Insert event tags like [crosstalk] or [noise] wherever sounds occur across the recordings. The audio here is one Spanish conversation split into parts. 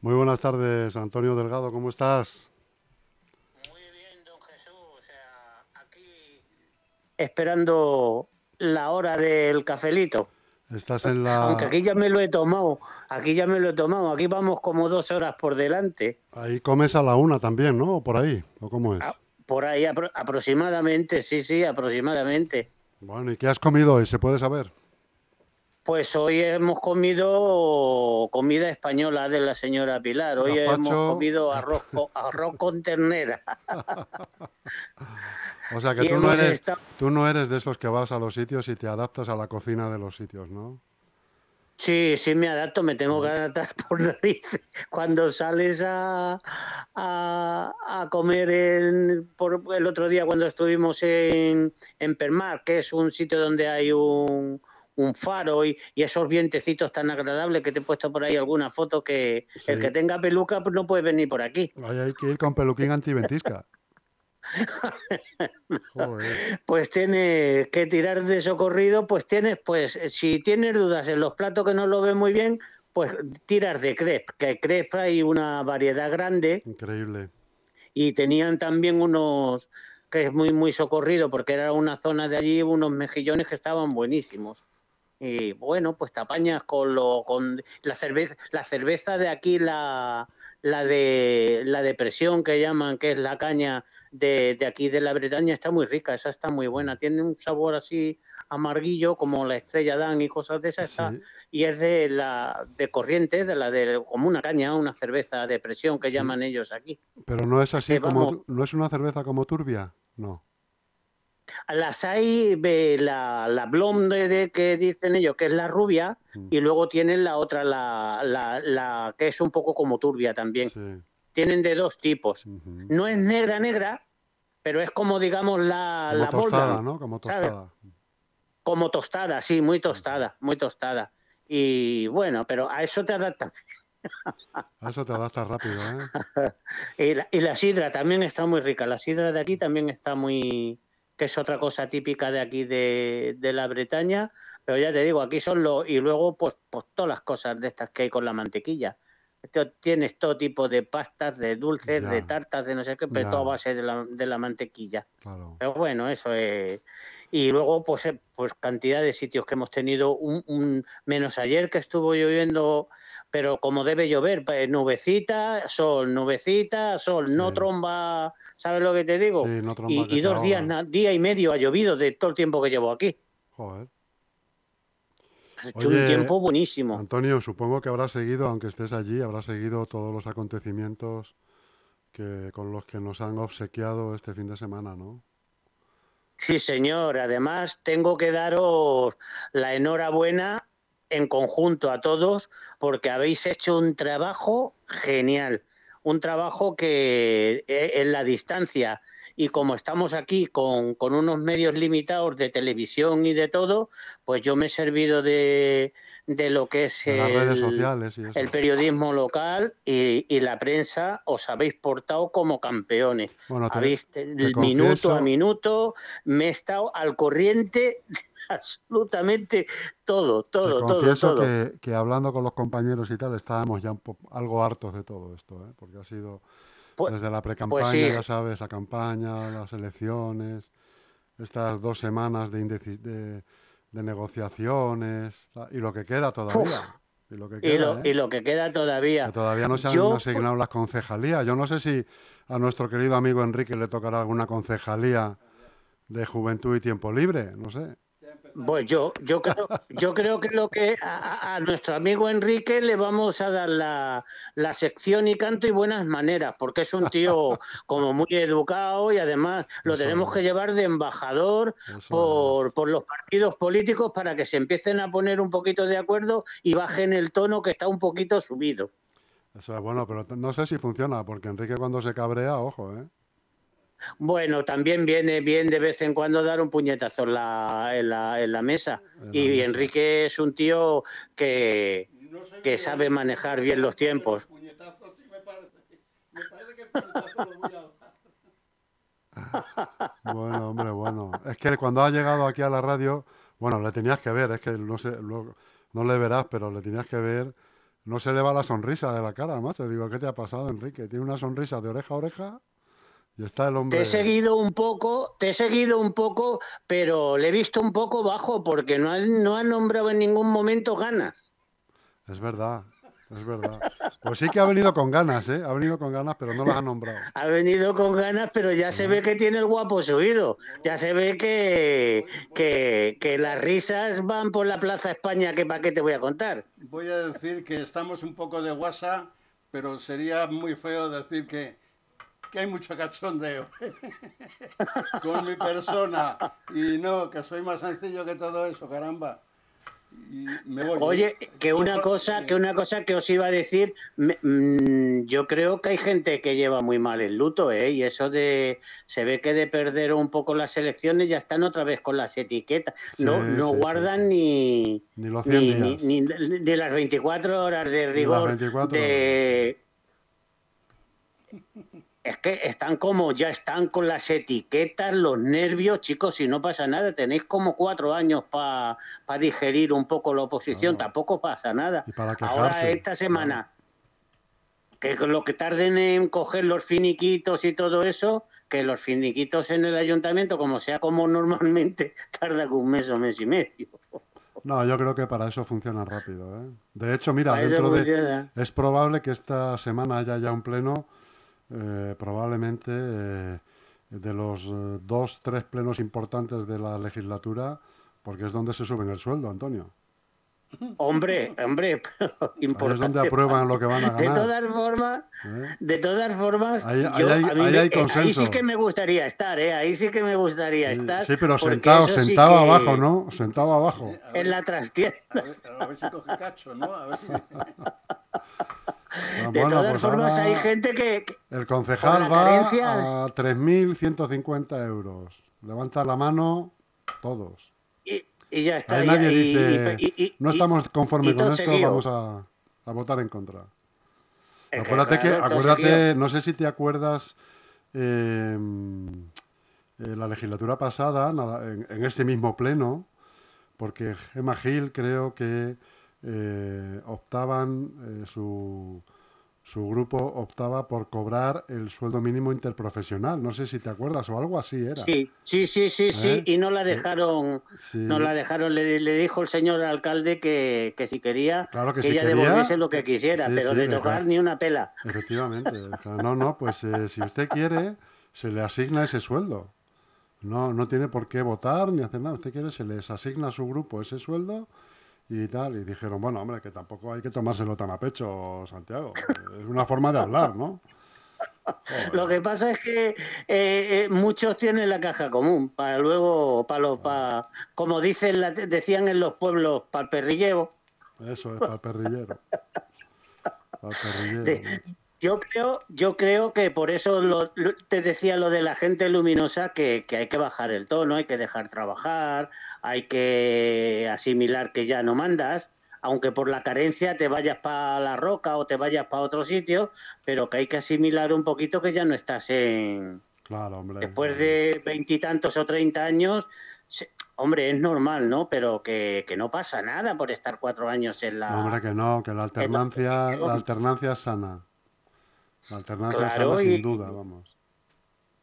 Muy buenas tardes, Antonio Delgado, ¿cómo estás? Muy bien, don Jesús. O sea, aquí esperando la hora del cafelito. Estás en la... Aunque aquí ya me lo he tomado, aquí ya me lo he tomado, aquí vamos como dos horas por delante. Ahí comes a la una también, ¿no? ¿O por ahí? ¿O cómo es? Ah, por ahí apro aproximadamente, sí, sí, aproximadamente. Bueno, ¿y qué has comido hoy? ¿Se puede saber? Pues hoy hemos comido comida española de la señora Pilar. Hoy hemos comido arroz, arroz con ternera. [laughs] O sea que tú no, eres, estado- tú no eres de esos que vas a los sitios y te adaptas a la cocina de los sitios, ¿no? Sí, sí me adapto, me tengo que adaptar [laughs] por narices. Cuando sales a, a, a comer en, por, el otro día cuando estuvimos en, en Permar, que es un sitio donde hay un, un faro y, y esos vientecitos tan agradables que te he puesto por ahí alguna foto que el que tenga peluca pues no puede venir por aquí. Ahí hay que ir con peluquín antiventisca. [laughs] Joder. Pues tienes que tirar de socorrido, pues tienes, pues si tienes dudas en los platos que no lo ven muy bien, pues tiras de crepe, que crepe hay una variedad grande Increíble. y tenían también unos que es muy muy socorrido porque era una zona de allí unos mejillones que estaban buenísimos y bueno pues te apañas con lo con la cerveza la cerveza de aquí la la de la depresión que llaman que es la caña de, de aquí de la Bretaña está muy rica esa está muy buena tiene un sabor así amarguillo como la estrella Dan y cosas de esas está y es de la de corriente de la de como una caña una cerveza de presión que Sí. llaman ellos aquí Pero no es así Eh, como... ¿No es una cerveza como turbia? No. Las hay de la, la blonde de, que dicen ellos, que es la rubia, Mm. y luego tienen la otra, la, la, la que es un poco como turbia también. Sí. Tienen de dos tipos. No es negra, negra, pero es como, digamos, la, Como la tostada, ¿no? Como ¿sabes? tostada. como tostada, sí, muy tostada, muy tostada. Y bueno, pero a eso te adaptas. [laughs] A eso te adaptas rápido, ¿eh? [laughs] Y la, y la sidra también está muy rica. La sidra de aquí también está muy. Que es otra cosa típica de aquí de, de la Bretaña. Pero ya te digo, aquí son los. Y luego, pues, pues todas las cosas de estas que hay con la mantequilla. Esto- Tienes todo tipo de pastas, de dulces, Ya. de tartas, de no sé qué, pero Ya. todo a base de la, de la mantequilla. Claro. Pero bueno, eso es. Y luego, pues, eh, pues cantidad de sitios que hemos tenido, un, un- menos ayer que estuvo lloviendo, pero como debe llover, pues, nubecita, sol, nubecita, sol, no tromba, ¿sabes lo que te digo? Sí, no tromba y, dos días, na- día y medio ha llovido de todo el tiempo que llevo aquí. Joder. Ha hecho Oye, un tiempo buenísimo. Antonio, supongo que habrás seguido, aunque estés allí, habrás seguido todos los acontecimientos que, con los que nos han obsequiado este fin de semana, ¿no? Sí, señor. Además, tengo que daros la enhorabuena en conjunto a todos porque habéis hecho un trabajo genial. Un trabajo que eh, en la distancia y como estamos aquí con, con unos medios limitados de televisión y de todo, pues yo me he servido de, de lo que es las redes el- sociales y el periodismo local y, y la prensa os habéis portado como campeones. Bueno, te- habéis te el minuto a minuto me he estado al corriente de [laughs] absolutamente todo, Te todo, todo, confieso todo. que, que hablando con los compañeros y tal, estábamos ya un po- algo hartos de todo esto, ¿eh? porque ha sido Pues- desde la pre-campaña, sí. ya sabes, la campaña, las elecciones, estas dos semanas de, de, de negociaciones y lo que queda todavía. Y lo que queda, y, lo, ¿eh? y lo que queda todavía. Que todavía no se han Yo- asignado las concejalías. Yo no sé si a nuestro querido amigo Enrique le tocará alguna concejalía de juventud y tiempo libre, no sé. Pues yo, yo creo, yo creo que lo que a, nuestro amigo Enrique le vamos a dar la, la sección y canto y buenas maneras, porque es un tío como muy educado y además lo Eso tenemos es. que llevar de embajador por, por los partidos políticos para que se empiecen a poner un poquito de acuerdo y bajen el tono que está un poquito subido. Eso es bueno, pero no sé si funciona, porque Enrique cuando se cabrea, ojo, ¿eh? Bueno, también viene bien de vez en cuando dar un puñetazo en la, en la, en la mesa. En la y mesa. Enrique es un tío que, que sabe manejar bien los tiempos. Bueno, hombre, bueno. Es que cuando ha llegado aquí a la radio, bueno, le tenías que ver, es que no sé, lo- no le verás, pero le tenías que ver. No se le va la sonrisa de la cara, más. Te digo, ¿qué te ha pasado, Enrique? Tiene una sonrisa de oreja a oreja y está el Te he seguido un poco, te he seguido un poco, pero le he visto un poco bajo porque no ha, no ha nombrado en ningún momento ganas. Es verdad, es verdad. Pues sí que ha venido con ganas, ¿eh? Ha venido con ganas, pero no las ha nombrado. [laughs] Ha venido con ganas, pero ya se ve que tiene el guapo subido. Ya se ve que, que, que las risas van por la Plaza España, que para qué te voy a contar. Voy a decir que estamos un poco de WhatsApp, pero sería muy feo decir que, que hay mucho cachondeo [laughs] con mi persona. Y no, que soy más sencillo que todo eso, caramba. Y me voy. Oye, que una cosa, eh, que una cosa que os iba a decir, me- mm, yo creo que hay gente que lleva muy mal el luto, ¿eh? Y eso de, se ve que de perder un poco las elecciones ya están otra vez con las etiquetas. No, Sí, no sí, guardan sí. ni Ni los 100 ni, días. ni, ni- ni las 24 horas de las rigor 24 de es que están como ya están con las etiquetas, los nervios, chicos, y no pasa nada. Tenéis como cuatro años para digerir un poco la oposición, Claro. tampoco pasa nada. Y para Ahora esta semana, que con lo que tarden en coger los finiquitos y todo eso, que los finiquitos en el ayuntamiento, como sea como normalmente, [laughs] tarda un mes o mes y medio. No, yo creo que para eso funciona rápido, ¿eh? De hecho, mira, dentro de... Es probable que esta semana haya ya un pleno, eh, probablemente eh, de los eh, dos, tres plenos importantes de la legislatura, porque es donde se suben el sueldo, Antonio. Hombre, hombre, Ahí es importante. donde aprueban lo que van a De ganar. todas formas, ¿eh? de todas formas, Ahí- ahí yo- hay- a mí ahí me- hay consenso. sí que me gustaría estar, ¿eh? Ahí sí que me gustaría Sí, estar. sí, pero sentado, sí sentado que- abajo, ¿no? Sentado abajo. ver, En la trastienda. a ver- a ver si coge cacho, ¿no? A ver si... [laughs] Ah, De todas pues formas, hay gente que, El concejal va carencia- a 3.150 euros. Levanta la mano todos. y, y ya está. Ahí ya- nadie y- dice, y- no estamos conformes con esto, seguido. vamos a, a votar en contra. es acuérdate que, acuérdate, no sé si te acuerdas, eh, eh, la legislatura pasada, nada, en, en este mismo pleno, porque Gemma Gil creo que eh, optaban, eh, su, su grupo optaba por cobrar el sueldo mínimo interprofesional. No sé si te acuerdas o algo así era. Sí, sí, sí, sí, sí, ¿Eh? y no la dejaron, Sí. no la dejaron, le, le dijo el señor alcalde que, que si quería, Claro que que si ella quería, devolviese lo que quisiera, sí, pero sí, de dejar- tocar ni una pela. Efectivamente. o sea, no, no, pues eh, si usted quiere, se le asigna ese sueldo. No, no tiene por qué votar ni hacer nada. Usted quiere, se les asigna a su grupo ese sueldo y tal. Y dijeron, bueno, hombre, que tampoco hay que tomárselo tan a pecho, Santiago. Es una forma de hablar, ¿no? [laughs] Lo que pasa es que eh, eh, muchos tienen la caja común para luego, para los, para, como dicen, la- decían en los pueblos, para el perrilleo. Eso es para el perrillero. [laughs] Para el perrillero. De- macho. Yo creo, yo creo que por eso lo- lo- te decía lo de la gente luminosa, que, que hay que bajar el tono, hay que dejar trabajar, hay que asimilar que ya no mandas, aunque por la carencia te vayas para la roca o te vayas para otro sitio, pero que hay que asimilar un poquito que ya no estás en, Claro, hombre. después de veintitantos o treinta años, se- hombre, es normal, ¿no? Pero que, que no pasa nada por estar cuatro años en la... No, hombre, que no, que la alternancia, la alternancia es sana. La alternancia es Claro, sana y- sin duda, vamos.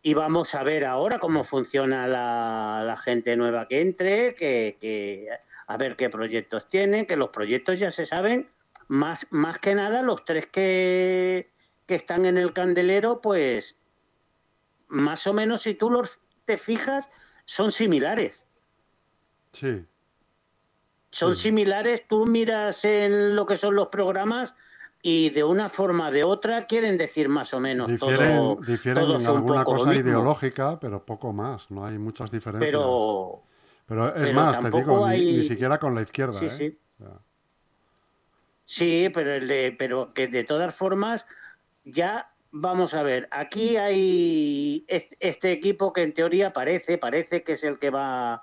Y vamos a ver ahora cómo funciona la, la gente nueva que entre, que, que- a ver qué proyectos tienen, que los proyectos ya se saben, más, más que nada los tres que, que están en el candelero, pues más o menos si tú los te fijas, son similares. Sí, son Sí. similares, tú miras en lo que son los programas y de una forma o de otra quieren decir más o menos difieren, todo, difieren en alguna cosa ideológica, pero poco más. No hay muchas diferencias. Pero Pero es pero más, te digo, ni- hay- ni, siquiera con la izquierda. sí, ¿eh? sí. Sí, pero, el de- pero que de todas formas ya vamos a ver, aquí hay est- este equipo que en teoría parece, parece que es el que va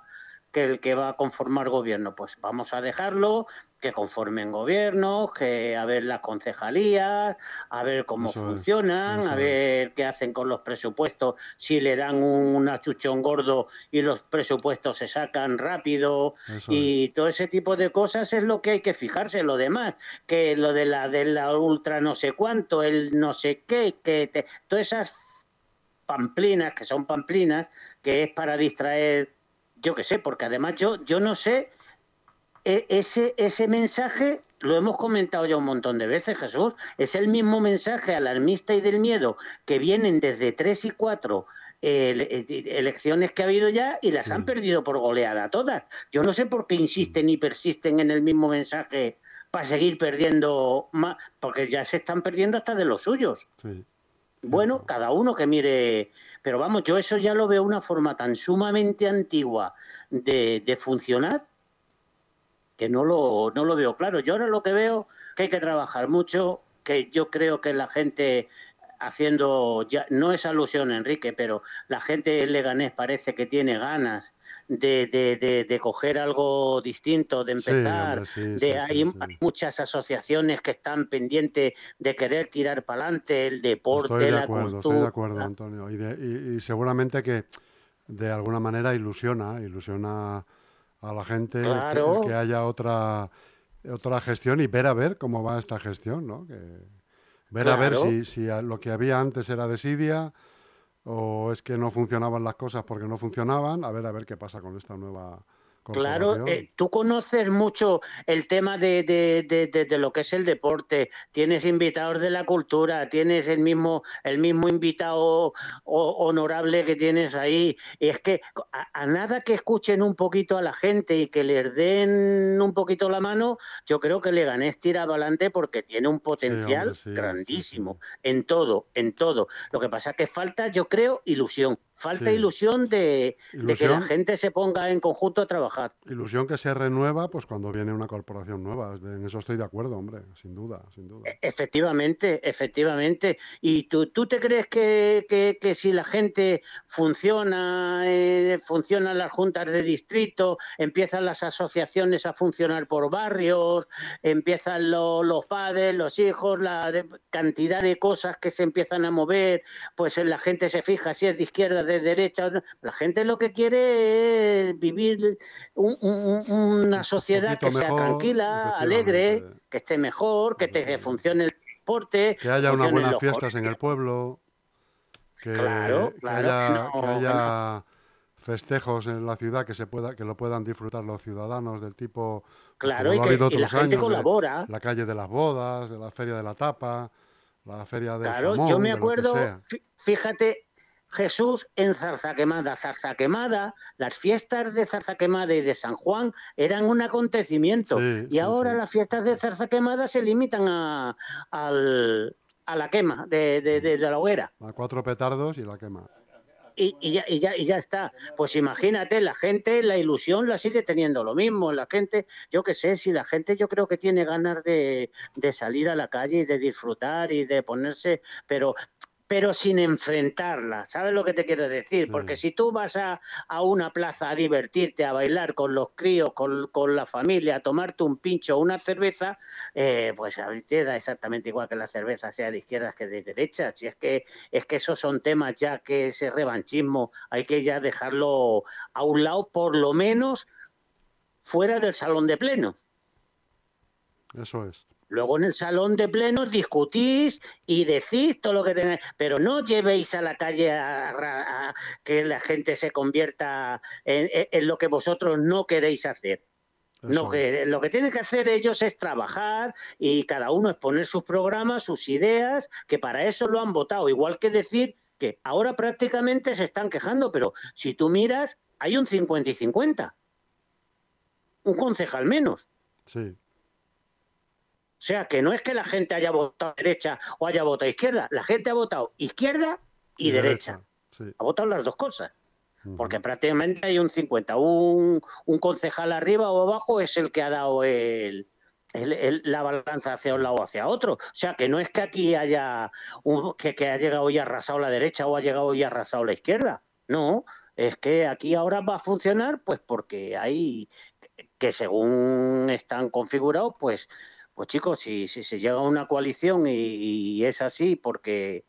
que el que va a conformar gobierno, pues vamos a dejarlo, que conformen gobiernos, que a ver las concejalías, a ver cómo funcionan, a ver qué hacen con los presupuestos, si le dan un achuchón gordo y los presupuestos se sacan rápido y todo ese tipo de cosas es lo que hay que fijarse. Lo demás, que lo de la de la ultra no sé cuánto, el no sé qué, que todas esas pamplinas que son pamplinas, que es para distraer, yo qué sé, porque además yo yo no sé e, ese, ese mensaje lo hemos comentado ya un montón de veces, Jesús. Es el mismo mensaje alarmista y del miedo que vienen desde tres y cuatro eh, elecciones que ha habido ya y las han perdido por goleada todas. Yo no sé por qué insisten y persisten en el mismo mensaje para seguir perdiendo más, porque ya se están perdiendo hasta de los suyos. Bueno, cada uno que mire, pero vamos, yo eso ya lo veo una forma tan sumamente antigua de, de funcionar que no lo, no lo veo claro. Yo ahora lo que veo que hay que trabajar mucho, que yo creo que la gente haciendo, ya no es alusión Enrique, pero la gente en Leganés parece que tiene ganas de, de, de, coger algo distinto, de empezar, de hay, muchas asociaciones que están pendientes de querer tirar para adelante el deporte, estoy de la acuerdo, Estoy de acuerdo, Antonio, y, y seguramente que de alguna manera ilusiona, ilusiona a la gente que, haya otra otra gestión y ver a ver cómo va esta gestión, ¿no? Que, ver a ver si, si, lo que había antes era desidia o es que no funcionaban las cosas porque no funcionaban, a ver a ver qué pasa con esta nueva Claro, eh, tú conoces mucho el tema de, de, de, lo que es el deporte, tienes invitados de la cultura, tienes el mismo, el mismo invitado honorable que tienes ahí. Y es que a, nada que escuchen un poquito a la gente y que les den un poquito la mano, yo creo que Leganés tira adelante porque tiene un potencial grandísimo en todo, en todo. Lo que pasa es que falta, yo creo, ilusión. Falta ilusión, de, que la gente se ponga en conjunto a trabajar. Ilusión que se renueva pues cuando viene una corporación nueva. En eso estoy de acuerdo, hombre, sin duda, sin duda. E, efectivamente, efectivamente. ¿Y tú, tú te crees que, que, si la gente funciona, eh, funcionan las juntas de distrito, empiezan las asociaciones a funcionar por barrios, empiezan los padres, los hijos, la cantidad de cosas que se empiezan a mover, pues la gente se fija si es de izquierda, de derecha. La gente lo que quiere es vivir una sociedad que sea tranquila, alegre, que esté mejor, que, te, funcione el deporte. Que haya unas buenas fiestas en el pueblo. Que, haya, festejos en la ciudad que se pueda que lo puedan disfrutar los ciudadanos del tipo claro y que la gente colabora. La calle de las bodas de la feria de la tapa la feria del claro yo me acuerdo fíjate Jesús en Zarza Quemada. Zarza Quemada, las fiestas de Zarza Quemada y de San Juan eran un acontecimiento. y ahora las fiestas de Zarza Quemada se limitan a, la quema de, la hoguera. A cuatro petardos y la quema. Y, ya, y, ya, y ya está. Pues imagínate, la gente, la ilusión la sigue teniendo lo mismo. La gente, yo qué sé, si la gente yo creo que tiene ganas de, de salir a la calle y de disfrutar y de ponerse, pero pero sin enfrentarla. ¿Sabes lo que te quiero decir? Porque si tú vas a, una plaza a divertirte, a bailar con los críos, con, la familia, a tomarte un pincho o una cerveza, eh, pues a te da exactamente igual que la cerveza sea de izquierdas que de derechas. Si es que, es que esos son temas ya que ese revanchismo hay que ya dejarlo a un lado, por lo menos fuera del salón de pleno. Eso es. Luego en el salón de plenos discutís y decís todo lo que tenéis, pero no llevéis a la calle a, que la gente se convierta en, lo que vosotros no queréis hacer. No, que, lo que tienen que hacer ellos es trabajar y cada uno exponer sus programas, sus ideas, que para eso lo han votado. Igual que decir que ahora prácticamente se están quejando, pero si tú miras, hay un 50 y 50. Un concejal menos. Sí. O sea, que no es que la gente haya votado derecha o haya votado izquierda, la gente ha votado izquierda y, derecha. Ha votado las dos cosas. Porque prácticamente hay un 50. Un, concejal arriba o abajo es el que ha dado el, la balanza hacia un lado o hacia otro. O sea, que no es que aquí haya un, que, que ha llegado y arrasado la derecha o ha llegado y arrasado la izquierda. No, es que aquí ahora va a funcionar pues porque hay que según están configurados, pues, pues chicos, si, se llega a una coalición y, es así porque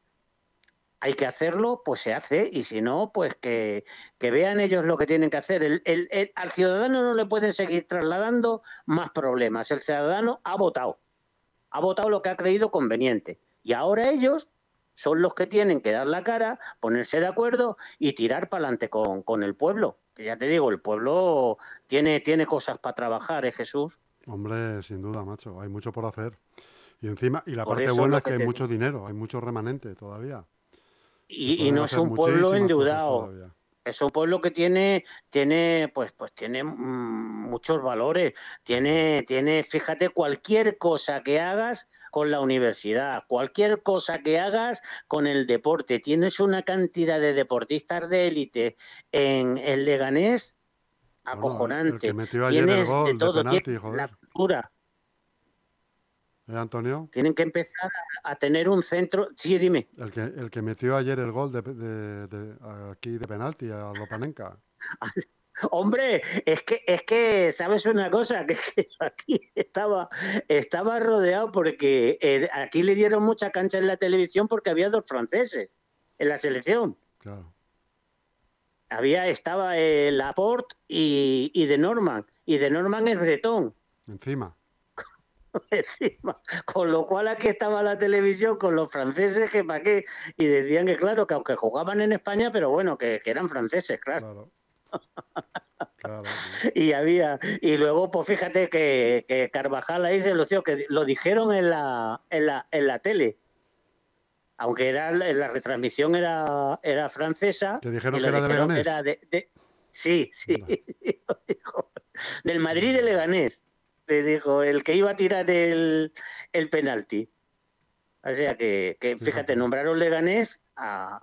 hay que hacerlo, pues se hace, y si no, pues que, vean ellos lo que tienen que hacer. Al ciudadano no le pueden seguir trasladando más problemas. El ciudadano ha votado, ha votado lo que ha creído conveniente. Y ahora ellos son los que tienen que dar la cara, ponerse de acuerdo y tirar para adelante con, con, el pueblo. Que ya te digo, el pueblo tiene, tiene cosas para trabajar, ¿eh, Jesús? Hombre, sin duda, macho, hay mucho por hacer. Y encima, y la parte buena es que, hay mucho dinero, hay mucho remanente todavía. Y, y no es un pueblo endeudado es un pueblo que tiene, tiene, pues, pues tiene mm, muchos valores. Tiene, tiene, fíjate, cualquier cosa que hagas con la universidad, cualquier cosa que hagas con el deporte. Tienes una cantidad de deportistas de élite en el Leganés acojonante. tienes de todo, la cultura. ¿Eh, Antonio? Tienen que empezar a, tener un centro. Sí, dime. El que, el que metió ayer el gol de, aquí de penalti a Lopanenka. [laughs] Hombre, es que, es que, ¿sabes una cosa? [laughs] Que, aquí estaba, estaba rodeado porque eh, aquí le dieron mucha cancha en la televisión porque había dos franceses en la selección. Claro. Había, estaba el Laporte y, y de Norman. Y de Norman es bretón. [laughs] Encima. Con lo cual aquí estaba la televisión con los franceses que para qué. Y decían que claro, que aunque jugaban en España, pero bueno, que, eran franceses, [laughs] claro. y había, y luego, pues fíjate que, Carvajal ahí se lo que lo dijeron en la, en la, en la tele. Aunque era la retransmisión era, era francesa. ¿Te dijeron que era de Leganés? sí, sí. [laughs] Del Madrid de Leganés le dijo el que iba a tirar el, el penalti. O sea que, que fíjate, nombraron Leganés a,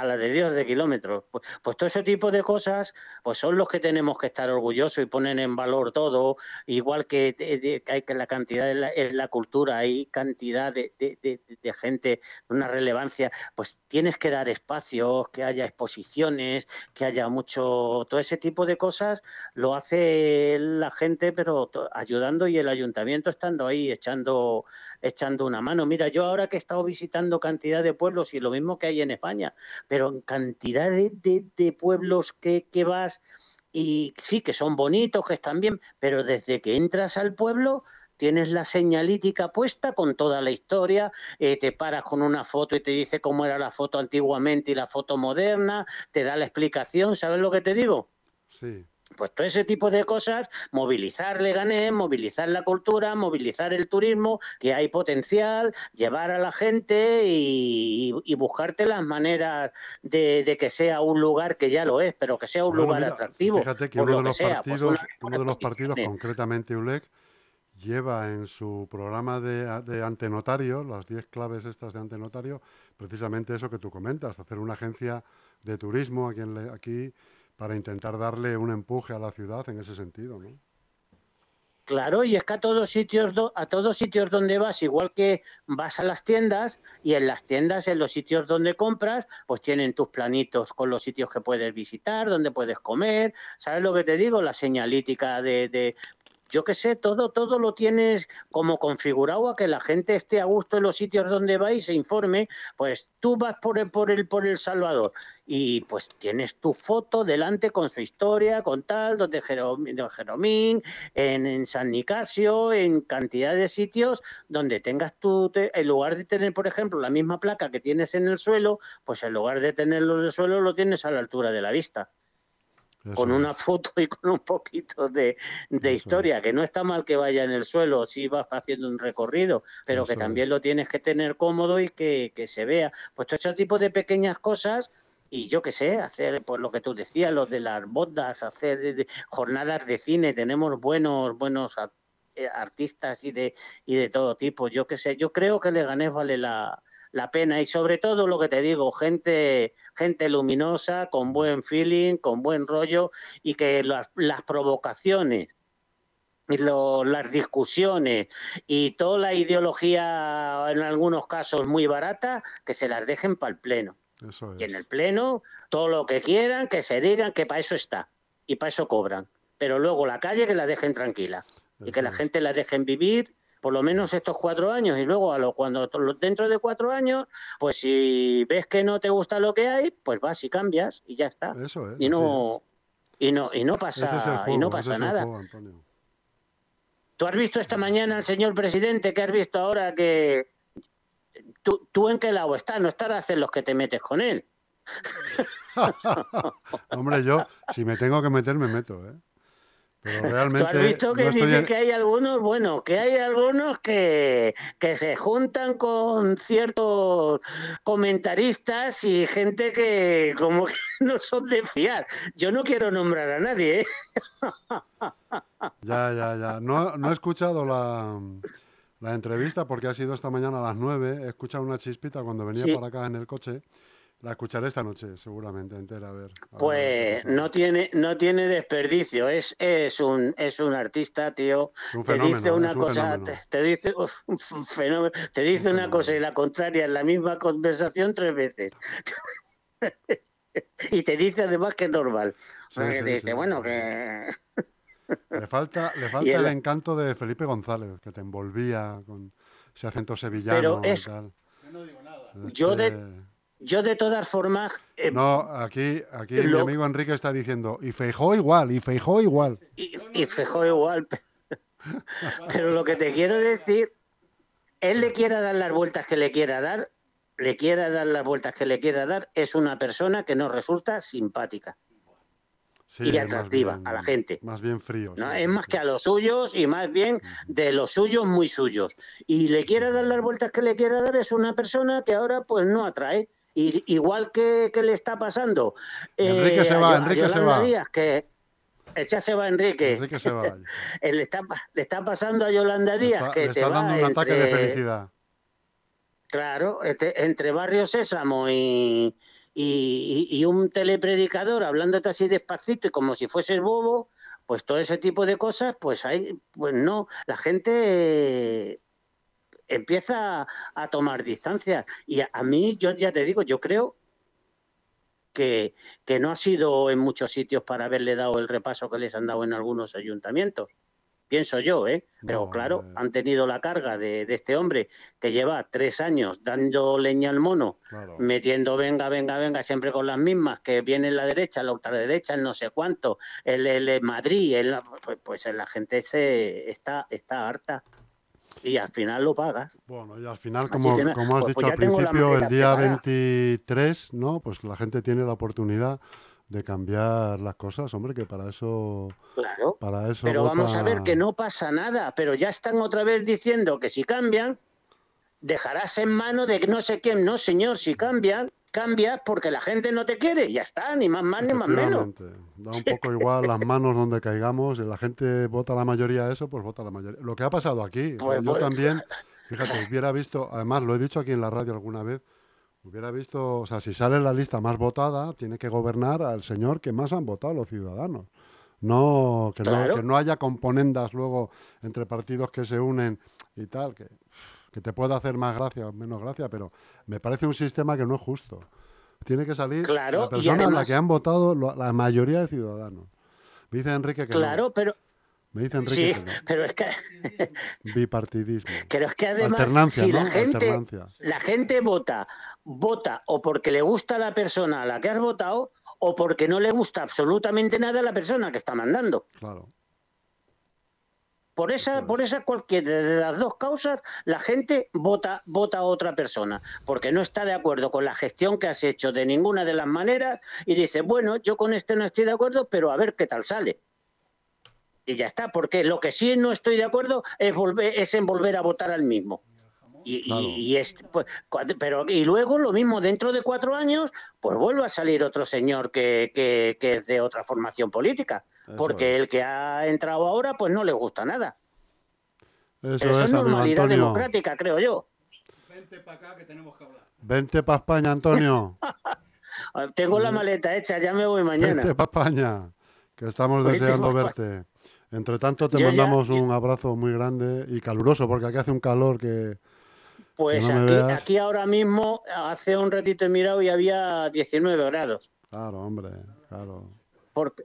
a la de Dios de kilómetros. Pues, todo ese tipo de cosas, pues son los que tenemos que estar orgullosos y poner en valor todo, igual que, hay que la cantidad en la, cultura, hay cantidad de, de, gente de una relevancia, pues tienes que dar espacios, que haya exposiciones, que haya mucho, todo ese tipo de cosas lo hace la gente, pero ayudando y el ayuntamiento estando ahí echando echando una mano. Mira, yo ahora que he estado visitando cantidad de pueblos y lo mismo que hay en España, pero en cantidad de, pueblos que, vas y sí, que son bonitos, que están bien, pero desde que entras al pueblo tienes la señalítica puesta con toda la historia, eh, te paras con una foto y te dice cómo era la foto antiguamente y la foto moderna, te da la explicación, ¿sabes lo que te digo? Sí. Pues todo ese tipo de cosas, movilizar Leganés, movilizar la cultura, movilizar el turismo, que hay potencial, llevar a la gente y, buscarte las maneras de, que sea un lugar que ya lo es, pero que sea un lugar atractivo. Fíjate que uno de los pues partidos, uno de los partidos concretamente ULEC, lleva en su programa de, de antenotario, las 10 claves estas de antenotario, precisamente eso que tú comentas, hacer una agencia de turismo aquí, en, aquí para intentar darle un empuje a la ciudad en ese sentido, ¿no? Claro, y es que a todos sitios a todos sitios donde vas, igual que vas a las tiendas y en las tiendas, en los sitios donde compras, pues tienen tus planitos con los sitios que puedes visitar, donde puedes comer, ¿sabes lo que te digo? La señalítica de, de yo qué sé, todo, todo lo tienes como configurado a que la gente esté a gusto en los sitios donde va y se informe, pues tú vas por el, por el, por el Salvador y pues tienes tu foto delante con su historia, con tal, donde Jeromín, en, San Nicasio, en cantidad de sitios donde tengas tu, en lugar de tener, por ejemplo, la misma placa que tienes en el suelo, pues en lugar de tenerlo en el suelo lo tienes a la altura de la vista con una foto y con un poquito de, historia, que no está mal que vaya en el suelo si vas haciendo un recorrido, pero que también lo tienes que tener cómodo y que, se vea. Pues todo ese tipo de pequeñas cosas y yo qué sé, hacer pues lo que tú decías, los de las bodas, hacer jornadas de cine, tenemos buenos, buenos eh, artistas y de, y de todo tipo, yo qué sé, yo creo que Leganés vale la, la pena y sobre todo lo que te digo, gente, gente luminosa, con buen feeling, con buen rollo y que las, provocaciones y las discusiones y toda la ideología en algunos casos muy barata, que se las dejen para el pleno. Y en el pleno, todo lo que quieran, que se digan que para eso está y para eso cobran. pero luego la calle que la dejen tranquila y que la es. gente la dejen vivir por lo menos estos cuatro años y luego a lo, cuando dentro de cuatro años, pues si ves que no te gusta lo que hay, pues vas y cambias y ya está. Eso es. Y no y no y no es pasa juego, y no pasa nada. juego. ¿Tú has visto esta mañana al señor presidente que has visto ahora que tú, tú en qué lado estás? No estarás en los que te metes con él. [laughs] Hombre, yo, si me tengo que meter, me meto, ¿eh? Pero [laughs] Tú realmente. has visto que no dice que hay algunos, bueno, que hay algunos que, que se juntan con ciertos comentaristas y gente que como que [laughs] no son de fiar. Yo no quiero nombrar a nadie, ¿eh? Ya, ya, ya. No, no he escuchado la, la entrevista porque ha sido esta mañana a las 9. He escuchado una chispita cuando venía Sí. para acá en el coche. La escucharé esta noche, seguramente, entera. A ver. a Pues no tiene, no tiene desperdicio, es, es un es un artista, tío. Un Te fenómeno, dice una un cosa, te, te dice uf, un f- fenómeno, te dice una fenómeno. cosa y la contraria en la misma conversación tres veces. [laughs] y te dice además que es normal. O sea, Sí, que sí, te dice, sí. bueno, que [laughs] Le falta, le [laughs] falta el- el encanto de Felipe González, que te envolvía con ese acento sevillano Pero es- y tal. Yo no digo nada. Yo de- Este- yo de todas formas, eh, No, aquí, aquí mi amigo Enrique está diciendo, y Feijó igual, y Feijó igual. y, y Feijóo igual, [laughs] pero lo que te quiero decir, él le quiera dar las vueltas que le quiera dar, le quiera dar las vueltas que le quiera dar, es una persona que nos resulta simpática. Sí, Y atractiva bien- a la gente. Más bien frío. ¿no? sí, Es sí, más que a los suyos y más bien de los suyos muy suyos. Y le quiera dar las vueltas que le quiera dar, es una persona que ahora pues no atrae. Y, igual que, que le está pasando. Enrique se a va, a Enrique se va. Díaz, que eh, ya se va Enrique. Enrique se va. [laughs] Eh, le, está, le está pasando a Yolanda Díaz está, que le te está va dando un ataque de felicidad. Claro, este- entre Barrio Sésamo y, y, un telepredicador hablándote así despacito y como si fueses bobo, pues todo ese tipo de cosas, pues hay, pues no, la gente eh, empieza a tomar distancia. Y a, a mí, yo ya te digo, yo creo que, que no ha sido en muchos sitios para haberle dado el repaso que les han dado en algunos ayuntamientos. Pienso yo, ¿eh? Pero No, claro, han tenido la carga de, de este hombre que lleva tres años dando leña al mono, Claro. metiendo venga, venga, venga, siempre con las mismas, que viene la derecha, la ultraderecha, el no sé cuánto, el, el- el Madrid, el- pues, pues la gente se está, está harta y al final lo pagas. Bueno, y al final, como, que como has pues- dicho pues al principio, el día preparada. 23, ¿no? Pues la gente tiene la oportunidad de cambiar las cosas, hombre, que para eso, Claro. para eso Pero vamos a ver que no pasa nada, pero ya están otra vez diciendo que si cambian, dejarás en mano de no sé quién. No, señor, si cambian, cambias porque la gente no te quiere. Ya está, ni más más ni más menos. Da un poco igual las manos donde caigamos. y La gente vota la mayoría de eso, pues vota la mayoría. Lo que ha pasado aquí. Pues, yo pues- también, [laughs] fíjate, hubiera visto, además lo he dicho aquí en la radio alguna vez, hubiera visto, o sea, si sale la lista más votada, tiene que gobernar al señor que más han votado los ciudadanos. No que, Claro. no, que no haya componendas luego entre partidos que se unen y tal, que, que te pueda hacer más gracia o menos gracia, pero me parece un sistema que no es justo. Tiene que salir Claro, la persona a la que han votado la mayoría de ciudadanos. Me dice Enrique que Claro, no. pero Me dice Enrique sí, que no. pero es que, [laughs] Bipartidismo. pero es que además, Alternancia, si ¿no? la gente, Alternancia. la gente vota, vota o porque le gusta la persona a la que has votado o porque no le gusta absolutamente nada a la persona que está mandando. Claro. Por esa, por esa cualquiera de las dos causas, la gente vota, vota a otra persona, porque no está de acuerdo con la gestión que has hecho de ninguna de las maneras y dice, bueno, yo con este no estoy de acuerdo, pero a ver qué tal sale. Y ya está, porque lo que sí no estoy de acuerdo es volver, es en volver a votar al mismo. Y, Claro. pues, pero, y luego lo mismo, dentro de cuatro años, pues vuelve a salir otro señor que, que- que es de otra formación política. Eso Porque es. el que ha entrado ahora, pues no le gusta nada. Eso, Pero eso es, normalidad Antonio. democrática, creo yo. Vente para acá que tenemos que hablar. Vente para España, Antonio. [laughs] Tengo la maleta hecha, ya me voy mañana. Vente para España. Que estamos Vente deseando verte. Entre tanto, te Yo ya- mandamos yo- un abrazo muy grande y caluroso, porque aquí hace un calor que. Pues no aquí, aquí ahora mismo, hace un ratito he mirado y había 19 grados. Claro, hombre, claro. Porque,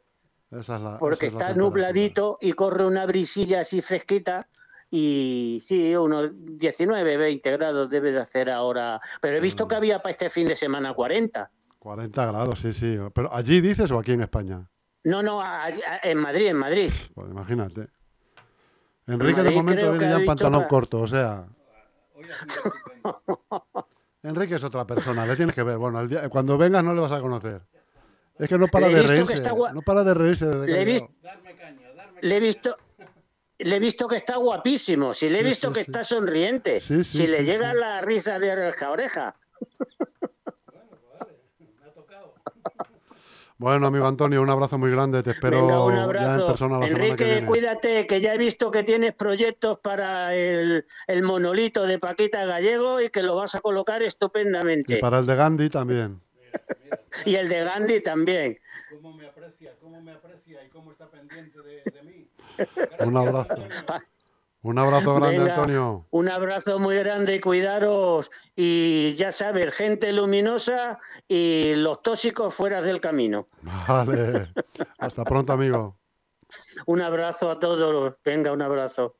Esa es la, porque esa es la está nubladito y corre una brisilla así fresquita y sí, unos 19, 20 grados debe de hacer ahora. Pero he visto Mm. que había para este fin de semana 40. 40 grados, sí, sí. Pero allí dices o aquí en España. No, no, a- a- en Madrid, en Madrid. Pues imagínate. Enrique de Madrid momento creo viene ya en pantalón corto, o sea, Hoy. [laughs] Enrique es otra persona, le tienes que ver. Bueno, el día- cuando vengas no le vas a conocer. Es que no para de reírse. está No para de reírse desde que Le he visto-. Darme caña, darme Le he caña. visto, le he visto que está guapísimo. Si le he Sí, visto sí, que sí. está sonriente. Sí, sí, si le sí, llega sí. la risa de oreja a oreja. Me ha tocado. Bueno, amigo Antonio, un abrazo muy grande. Te espero Venga, un ya en abrazo. persona la semana que Enrique, viene. cuídate, que ya he visto que tienes proyectos para el, el monolito de Paquita Gallego y que lo vas a colocar Y estupendamente. para el de Gandhi también. [laughs] Y el de Gandhi también. Cómo me aprecia, cómo me aprecia y cómo está pendiente de, de mí. [laughs] Un abrazo. Un abrazo grande, Venga, Antonio. Un abrazo muy grande cuidaros. Y ya sabes, gente luminosa y los tóxicos fuera del camino. Vale. [laughs] Hasta pronto, amigo. Un abrazo a todos. Venga, un abrazo.